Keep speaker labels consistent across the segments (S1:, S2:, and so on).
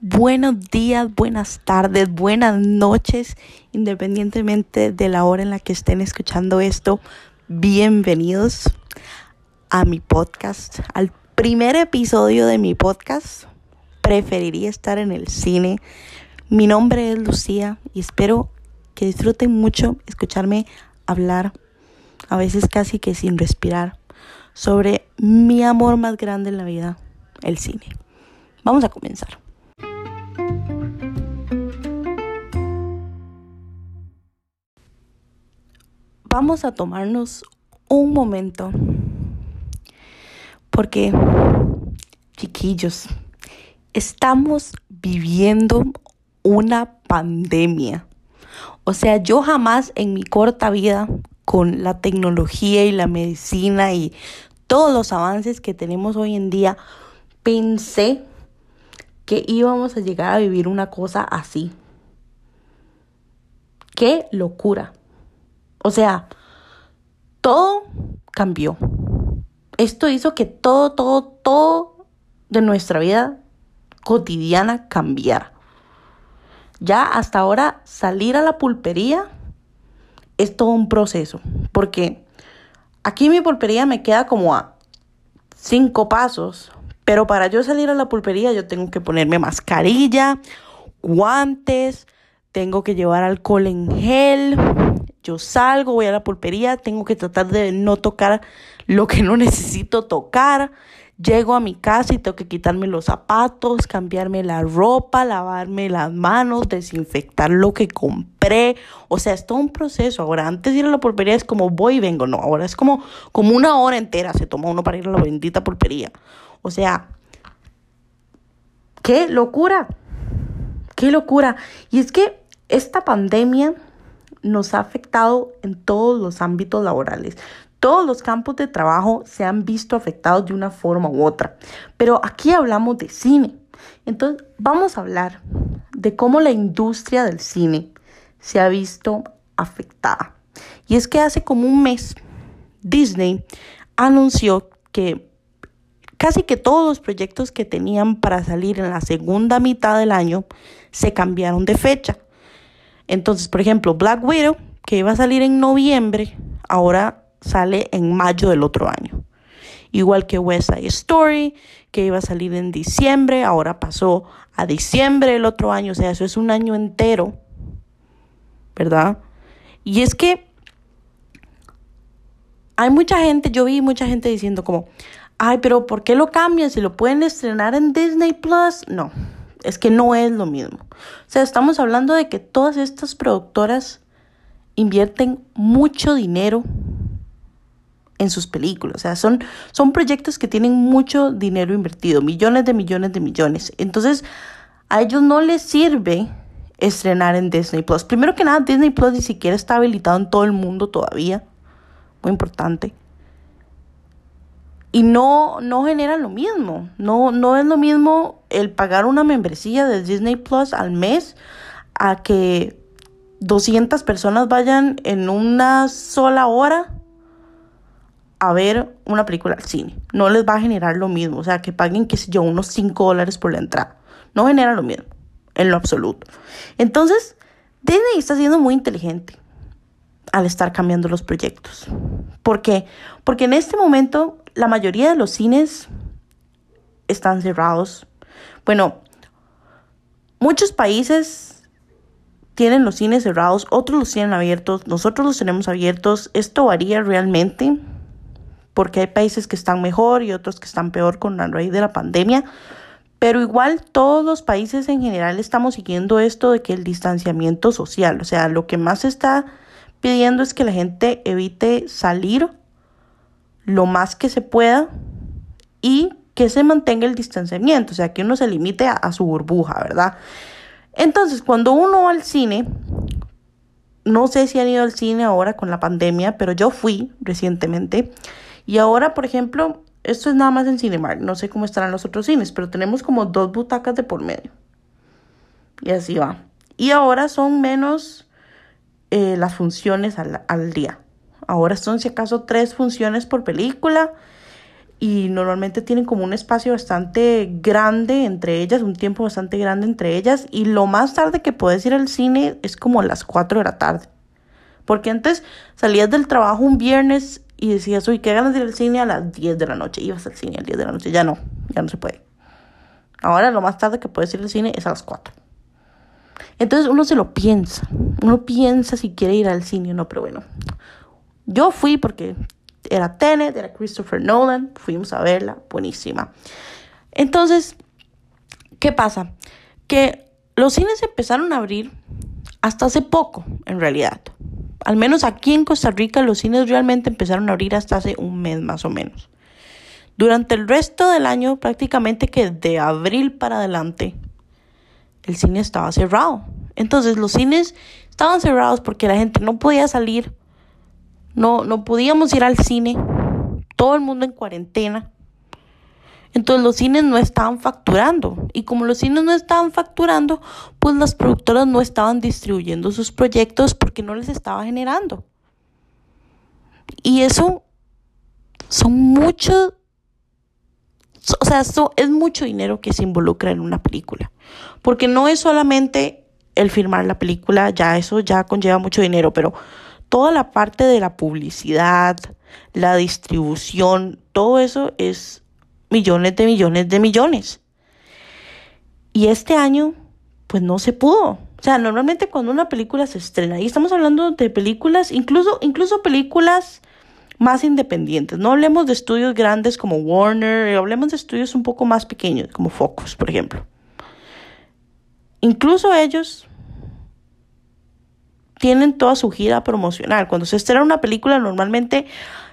S1: Buenos días, buenas tardes, buenas noches, independientemente de la hora en la que estén escuchando esto. Bienvenidos a mi podcast, al primer episodio de mi podcast. Preferiría estar en el cine. Mi nombre es Lucía y espero que disfruten mucho escucharme hablar, a veces casi que sin respirar, sobre mi amor más grande en la vida, el cine. Vamos a comenzar. Vamos a tomarnos un momento. Porque, chiquillos, estamos viviendo una pandemia. O sea, yo jamás en mi corta vida, con la tecnología y la medicina y todos los avances que tenemos hoy en día, pensé que íbamos a llegar a vivir una cosa así. Qué locura. O sea, todo cambió. Esto hizo que todo, todo, todo de nuestra vida cotidiana cambiara. Ya hasta ahora salir a la pulpería es todo un proceso, porque aquí mi pulpería me queda como a cinco pasos, pero para yo salir a la pulpería yo tengo que ponerme mascarilla, guantes, tengo que llevar alcohol en gel, yo salgo, voy a la pulpería, tengo que tratar de no tocar lo que no necesito tocar. Llego a mi casa y tengo que quitarme los zapatos, cambiarme la ropa, lavarme las manos, desinfectar lo que compré. O sea, es todo un proceso. Ahora, antes de ir a la pulpería es como voy y vengo. No, ahora es como, como una hora entera se toma uno para ir a la bendita pulpería. O sea, qué locura. Qué locura. Y es que esta pandemia nos ha afectado en todos los ámbitos laborales. Todos los campos de trabajo se han visto afectados de una forma u otra. Pero aquí hablamos de cine. Entonces vamos a hablar de cómo la industria del cine se ha visto afectada. Y es que hace como un mes Disney anunció que casi que todos los proyectos que tenían para salir en la segunda mitad del año se cambiaron de fecha. Entonces, por ejemplo, Black Widow, que iba a salir en noviembre, ahora sale en mayo del otro año. Igual que West Side Story, que iba a salir en diciembre, ahora pasó a diciembre del otro año. O sea, eso es un año entero, ¿verdad? Y es que hay mucha gente, yo vi mucha gente diciendo como, ay, pero ¿por qué lo cambian? Si lo pueden estrenar en Disney Plus. No, es que no es lo mismo. O sea, estamos hablando de que todas estas productoras invierten mucho dinero en sus películas. O sea, son, son proyectos que tienen mucho dinero invertido, millones de millones de millones. Entonces, a ellos no les sirve estrenar en Disney Plus. Primero que nada, Disney Plus ni siquiera está habilitado en todo el mundo todavía. Muy importante y no, no generan lo mismo. No, no es lo mismo el pagar una membresía de Disney Plus al mes a que 200 personas vayan en una sola hora a ver una película al cine. No les va a generar lo mismo. O sea, que paguen, qué sé yo, unos 5 dólares por la entrada. No genera lo mismo, en lo absoluto. Entonces, Disney está siendo muy inteligente al estar cambiando los proyectos. ¿Por qué? Porque en este momento la mayoría de los cines están cerrados. Bueno, muchos países tienen los cines cerrados, otros los tienen abiertos, nosotros los tenemos abiertos. Esto varía realmente porque hay países que están mejor y otros que están peor con la raíz de la pandemia. Pero igual todos los países en general estamos siguiendo esto de que el distanciamiento social, o sea, lo que más se está pidiendo es que la gente evite salir lo más que se pueda y que se mantenga el distanciamiento, o sea, que uno se limite a, su burbuja, ¿verdad? Entonces, cuando uno va al cine, no sé si han ido al cine ahora con la pandemia, pero yo fui recientemente y ahora, por ejemplo, esto es nada más en Cinemark, no sé cómo estarán los otros cines, pero tenemos como dos butacas de por medio. Y así va. Y ahora son menos eh, las funciones al, al día. Ahora son si acaso tres funciones por película y normalmente tienen como un espacio bastante grande entre ellas, un tiempo bastante grande entre ellas y lo más tarde que puedes ir al cine es como las 4 de la tarde. Porque antes salías del trabajo un viernes y decías, uy, qué ganas de ir al cine a las 10 de la noche. Ibas al cine a las 10 de la noche. Ya no, ya no se puede. Ahora lo más tarde que puedes ir al cine es a las 4. Entonces uno se lo piensa. Uno piensa si quiere ir al cine o no, pero bueno. Yo fui porque era Tenet, era Christopher Nolan, fuimos a verla, buenísima. Entonces, ¿qué pasa? Que los cines empezaron a abrir hasta hace poco, en realidad. Al menos aquí en Costa Rica los cines realmente empezaron a abrir hasta hace un mes más o menos. Durante el resto del año, prácticamente que de abril para adelante, el cine estaba cerrado. Entonces los cines estaban cerrados porque la gente no podía salir no, no podíamos ir al cine, todo el mundo en cuarentena. Entonces los cines no estaban facturando. Y como los cines no estaban facturando, pues las productoras no estaban distribuyendo sus proyectos porque no les estaba generando. Y eso son muchos, o sea, eso es mucho dinero que se involucra en una película. Porque no es solamente el filmar la película, ya eso ya conlleva mucho dinero, pero toda la parte de la publicidad, la distribución, todo eso es millones de millones de millones. Y este año, pues no se pudo. O sea, normalmente cuando una película se estrena, y estamos hablando de películas, incluso, incluso películas más independientes. No hablemos de estudios grandes como Warner, hablemos de estudios un poco más pequeños, como Focus, por ejemplo. Incluso ellos tienen toda su gira promocional. Cuando se estrena una película, normalmente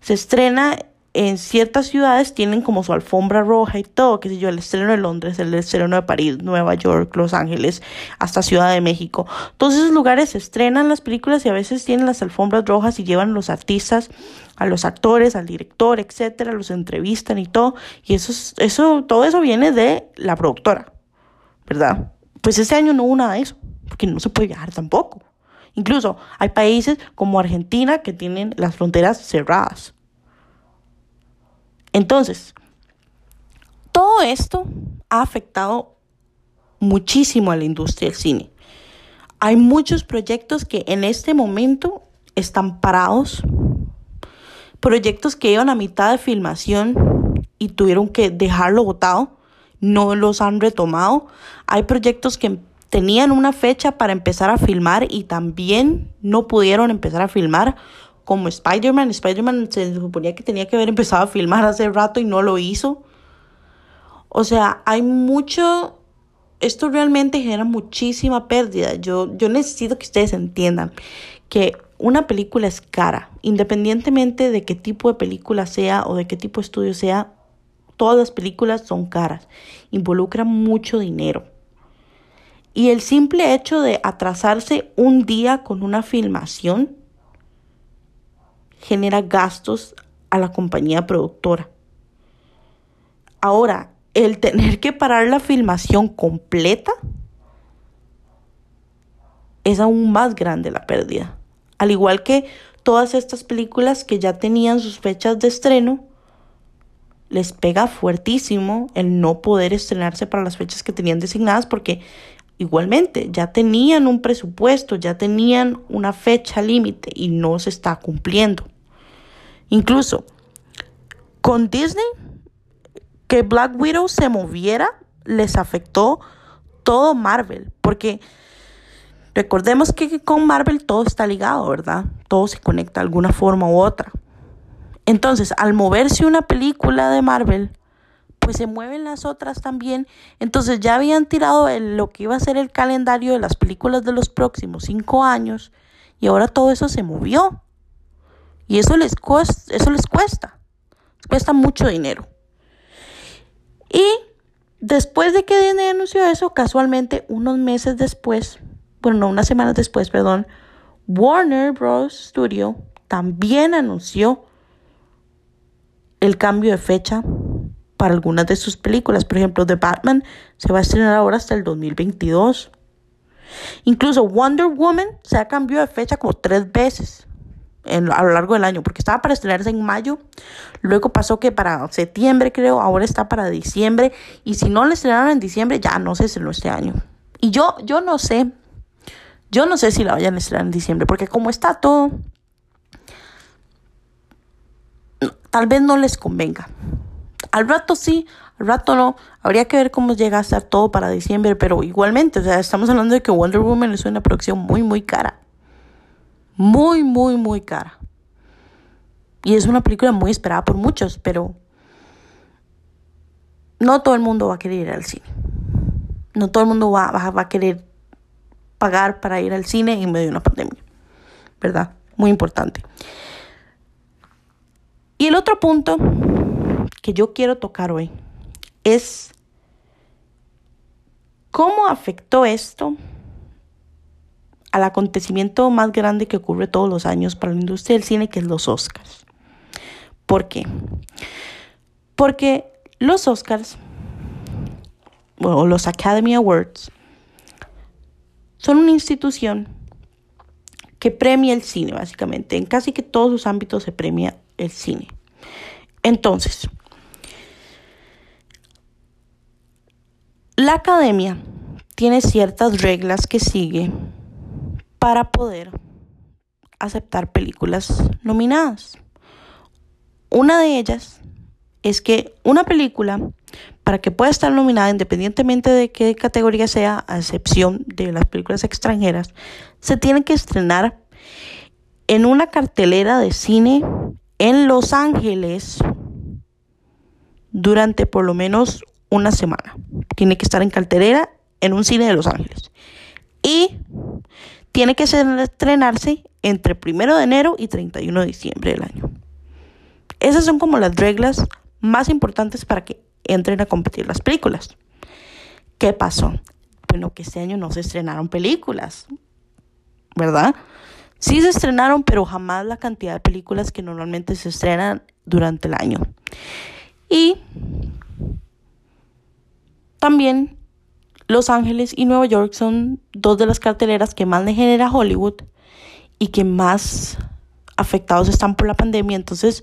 S1: se estrena en ciertas ciudades, tienen como su alfombra roja y todo, qué sé yo, el estreno de Londres, el estreno de París, Nueva York, Los Ángeles, hasta Ciudad de México. Todos esos lugares se estrenan las películas y a veces tienen las alfombras rojas y llevan los artistas, a los actores, al director, etcétera, los entrevistan y todo. Y eso, eso, todo eso viene de la productora, ¿verdad? Pues este año no hubo nada de eso, porque no se puede viajar tampoco. Incluso hay países como Argentina que tienen las fronteras cerradas. Entonces, todo esto ha afectado muchísimo a la industria del cine. Hay muchos proyectos que en este momento están parados, proyectos que iban a mitad de filmación y tuvieron que dejarlo botado, no los han retomado. Hay proyectos que tenían una fecha para empezar a filmar y también no pudieron empezar a filmar como Spider-Man. Spider-Man se suponía que tenía que haber empezado a filmar hace rato y no lo hizo. O sea, hay mucho... Esto realmente genera muchísima pérdida. Yo, yo necesito que ustedes entiendan que una película es cara, independientemente de qué tipo de película sea o de qué tipo de estudio sea, todas las películas son caras, involucran mucho dinero. Y el simple hecho de atrasarse un día con una filmación genera gastos a la compañía productora. Ahora, el tener que parar la filmación completa es aún más grande la pérdida. Al igual que todas estas películas que ya tenían sus fechas de estreno, les pega fuertísimo el no poder estrenarse para las fechas que tenían designadas porque Igualmente, ya tenían un presupuesto, ya tenían una fecha límite y no se está cumpliendo. Incluso con Disney, que Black Widow se moviera, les afectó todo Marvel, porque recordemos que con Marvel todo está ligado, ¿verdad? Todo se conecta de alguna forma u otra. Entonces, al moverse una película de Marvel, pues se mueven las otras también. Entonces ya habían tirado lo que iba a ser el calendario de las películas de los próximos cinco años y ahora todo eso se movió. Y eso les, cuesta, eso les cuesta, cuesta mucho dinero. Y después de que Disney anunció eso, casualmente unos meses después, bueno, no, unas semanas después, perdón, Warner Bros. Studio también anunció el cambio de fecha para algunas de sus películas. Por ejemplo, The Batman se va a estrenar ahora hasta el 2022. Incluso Wonder Woman se ha cambiado de fecha como tres veces a lo largo del año, porque estaba para estrenarse en mayo, luego pasó que para septiembre creo, ahora está para diciembre, y si no la estrenaron en diciembre, ya no se estrenó este año. Y yo, yo no sé, yo no sé si la vayan a estrenar en diciembre, porque como está todo, tal vez no les convenga. Al rato sí, al rato no. Habría que ver cómo llega a estar todo para diciembre, pero igualmente, o sea, estamos hablando de que Wonder Woman es una producción muy, muy cara. Muy, muy, muy cara. Y es una película muy esperada por muchos, pero no todo el mundo va a querer ir al cine. No todo el mundo va, va, a querer pagar para ir al cine en medio de una pandemia. ¿Verdad? Muy importante. Y el otro punto que yo quiero tocar hoy es cómo afectó esto al acontecimiento más grande que ocurre todos los años para la industria del cine, que es los Oscars. ¿Por qué? Porque los Oscars, o los Academy Awards, son una institución que premia el cine, básicamente. En casi que todos sus ámbitos se premia el cine. Entonces, la academia tiene ciertas reglas que sigue para poder aceptar películas nominadas. Una de ellas es que una película, para que pueda estar nominada independientemente de qué categoría sea, a excepción de las películas extranjeras, se tiene que estrenar en una cartelera de cine en Los Ángeles durante por lo menos una semana. Tiene que estar en cartelera en un cine de Los Ángeles. Y tiene que estrenarse entre 1 de enero y 31 de diciembre del año. Esas son como las reglas más importantes para que entren a competir las películas. ¿Qué pasó? Bueno, que este año no se estrenaron películas, ¿verdad? Sí se estrenaron, pero jamás la cantidad de películas que normalmente se estrenan durante el año. Y también Los Ángeles y Nueva York son dos de las carteleras que más le genera Hollywood y que más afectados están por la pandemia. Entonces,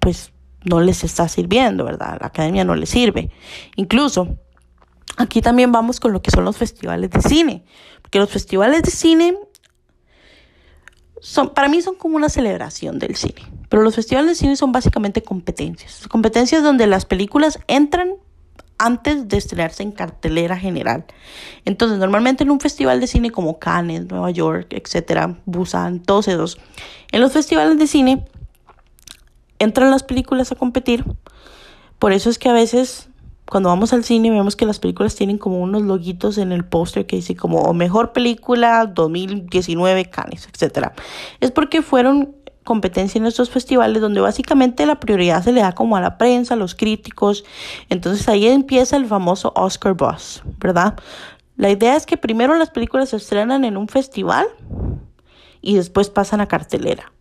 S1: pues no les está sirviendo, ¿verdad? La academia no les sirve. Incluso aquí también vamos con lo que son los festivales de cine. Porque los festivales de cine son, para mí son como una celebración del cine. Pero los festivales de cine son básicamente competencias. Competencias donde las películas entran antes de estrenarse en cartelera general. Entonces, normalmente en un festival de cine como Cannes, Nueva York, etcétera, Busan, todos esos, en los festivales de cine entran las películas a competir. Por eso es que a veces cuando vamos al cine vemos que las películas tienen como unos loguitos en el póster que dice como mejor película 2019 Cannes, etc. Es porque fueron competencia en estos festivales donde básicamente la prioridad se le da como a la prensa, a los críticos. Entonces ahí empieza el famoso Oscar Buzz, ¿verdad? La idea es que primero las películas se estrenan en un festival y después pasan a cartelera.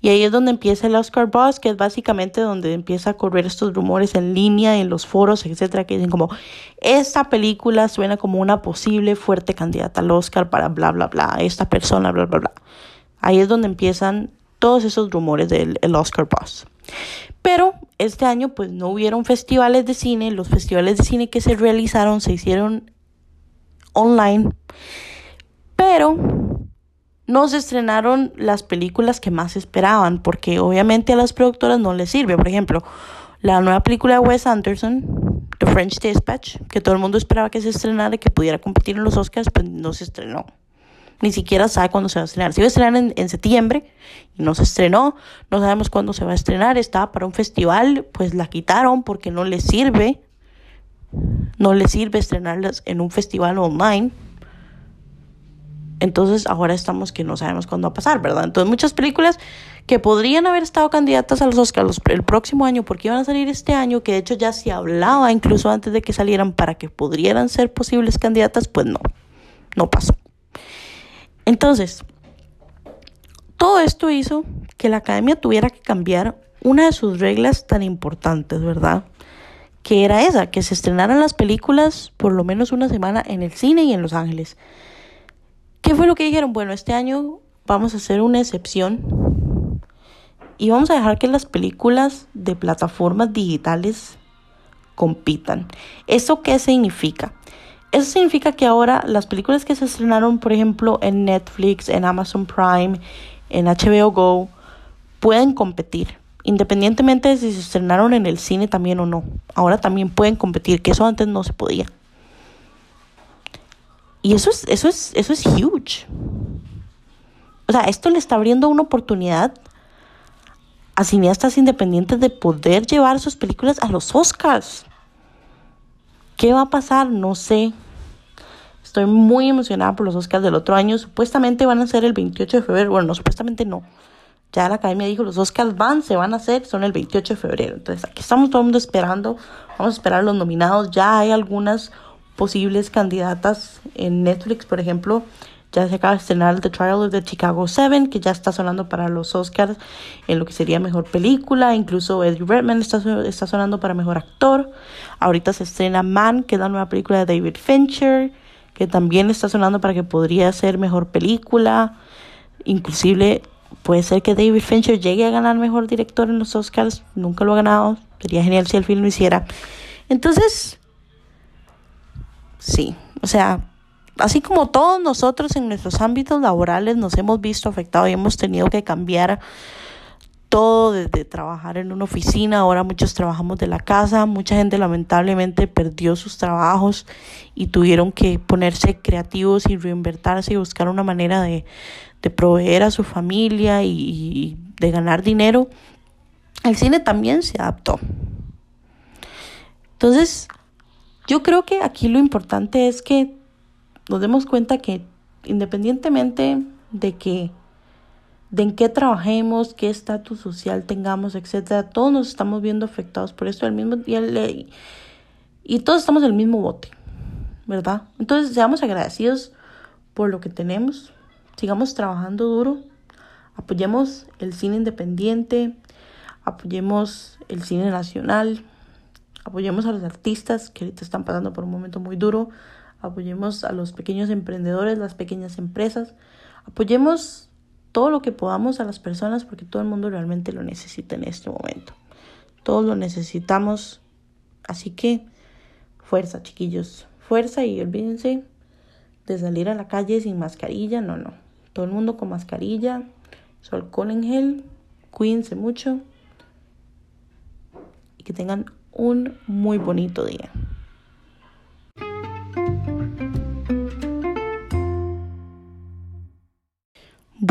S1: Y ahí es donde empieza el Oscar Buzz, que es básicamente donde empieza a correr estos rumores en línea, en los foros, etcétera, que dicen como esta película suena como una posible fuerte candidata al Oscar para bla bla bla, esta persona, bla bla bla. Ahí es donde empiezan todos esos rumores del Oscar Buzz. Pero este año pues no hubieron festivales de cine, los festivales de cine que se realizaron se hicieron online, pero no se estrenaron las películas que más esperaban, porque obviamente a las productoras no les sirve. Por ejemplo, la nueva película de Wes Anderson, The French Dispatch, que todo el mundo esperaba que se estrenara y que pudiera competir en los Oscars, pues no se estrenó. Ni siquiera sabe cuándo se va a estrenar. Se iba a estrenar en, septiembre y no se estrenó. No sabemos cuándo se va a estrenar. Estaba para un festival, pues la quitaron porque no les sirve. No les sirve estrenarlas en un festival online. Entonces ahora estamos que no sabemos cuándo va a pasar, ¿verdad? Entonces muchas películas que podrían haber estado candidatas a los Oscars el próximo año porque iban a salir este año, que de hecho ya se hablaba incluso antes de que salieran para que pudieran ser posibles candidatas, pues no, no pasó. Entonces, todo esto hizo que la academia tuviera que cambiar una de sus reglas tan importantes, ¿verdad? Que era esa, que se estrenaran las películas por lo menos una semana en el cine y en Los Ángeles. ¿Qué fue lo que dijeron? Bueno, este año vamos a hacer una excepción y vamos a dejar que las películas de plataformas digitales compitan. ¿Eso qué significa? Eso significa que ahora las películas que se estrenaron, por ejemplo, en Netflix, en Amazon Prime, en HBO Go, pueden competir, independientemente de si se estrenaron en el cine también o no. Ahora también pueden competir, que eso antes no se podía. Y eso es, eso es, eso es huge. O sea, esto le está abriendo una oportunidad a cineastas independientes de poder llevar sus películas a los Oscars. ¿Qué va a pasar? No sé. Estoy muy emocionada por los Oscars del otro año. Supuestamente van a ser el 28 de febrero. Bueno, no, supuestamente no. Ya la academia dijo, los Oscars van, se van a hacer, son el 28 de febrero. Entonces, aquí estamos todo el mundo esperando. Vamos a esperar los nominados. Ya hay algunas posibles candidatas en Netflix, por ejemplo. Ya se acaba de estrenar The Trial of the Chicago 7, que ya está sonando para los Oscars en lo que sería mejor película. Incluso Eddie Redmayne está, está sonando para mejor actor. Ahorita se estrena Man, que es la nueva película de David Fincher, que también está sonando para que podría ser mejor película. Inclusive puede ser que David Fincher llegue a ganar mejor director en los Oscars. Nunca lo ha ganado. Sería genial si el film lo hiciera. Entonces, sí, o sea, así como todos nosotros en nuestros ámbitos laborales nos hemos visto afectados y hemos tenido que cambiar todo desde trabajar en una oficina, ahora muchos trabajamos de la casa, mucha gente lamentablemente perdió sus trabajos y tuvieron que ponerse creativos y reinvertirse y buscar una manera de, de proveer a su familia y, y de ganar dinero. El cine también se adaptó. Entonces, yo creo que aquí lo importante es que nos demos cuenta que independientemente de que de en qué trabajemos, qué estatus social tengamos, etcétera, todos nos estamos viendo afectados por esto. Al mismo y, y todos estamos en el mismo bote, ¿verdad? Entonces, seamos agradecidos por lo que tenemos, sigamos trabajando duro, apoyemos el cine independiente, apoyemos el cine nacional, apoyemos a los artistas que ahorita están pasando por un momento muy duro, apoyemos a los pequeños emprendedores, las pequeñas empresas, apoyemos todo lo que podamos a las personas porque todo el mundo realmente lo necesita en este momento. Todos lo necesitamos. Así que fuerza, chiquillos. Fuerza y olvídense de salir a la calle sin mascarilla. No, no. Todo el mundo con mascarilla, su alcohol en gel. Cuídense mucho. Y que tengan un muy bonito día.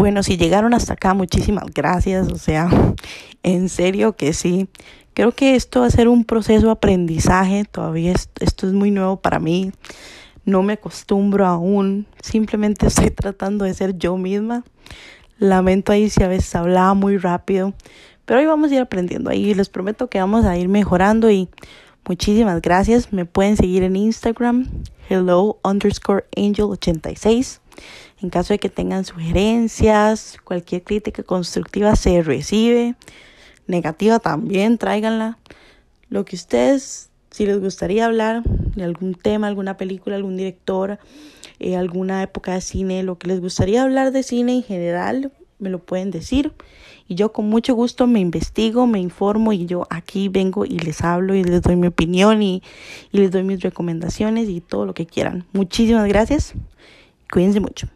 S1: Bueno, si llegaron hasta acá, muchísimas gracias. O sea, en serio que sí. Creo que esto va a ser un proceso de aprendizaje. Todavía esto es muy nuevo para mí. No me acostumbro aún. Simplemente estoy tratando de ser yo misma. Lamento ahí si a veces hablaba muy rápido. Pero hoy vamos a ir aprendiendo. Ahí les prometo que vamos a ir mejorando. Y muchísimas gracias. Me pueden seguir en Instagram. Hello underscore angel 86. En caso de que tengan sugerencias, cualquier crítica constructiva se recibe. Negativa también, tráiganla. Lo que ustedes, si les gustaría hablar de algún tema, alguna película, algún director, eh, alguna época de cine, lo que les gustaría hablar de cine en general, me lo pueden decir. Y yo con mucho gusto me investigo, me informo y yo aquí vengo y les hablo y les doy mi opinión y, y les doy mis recomendaciones y todo lo que quieran. Muchísimas gracias. Cuídense mucho.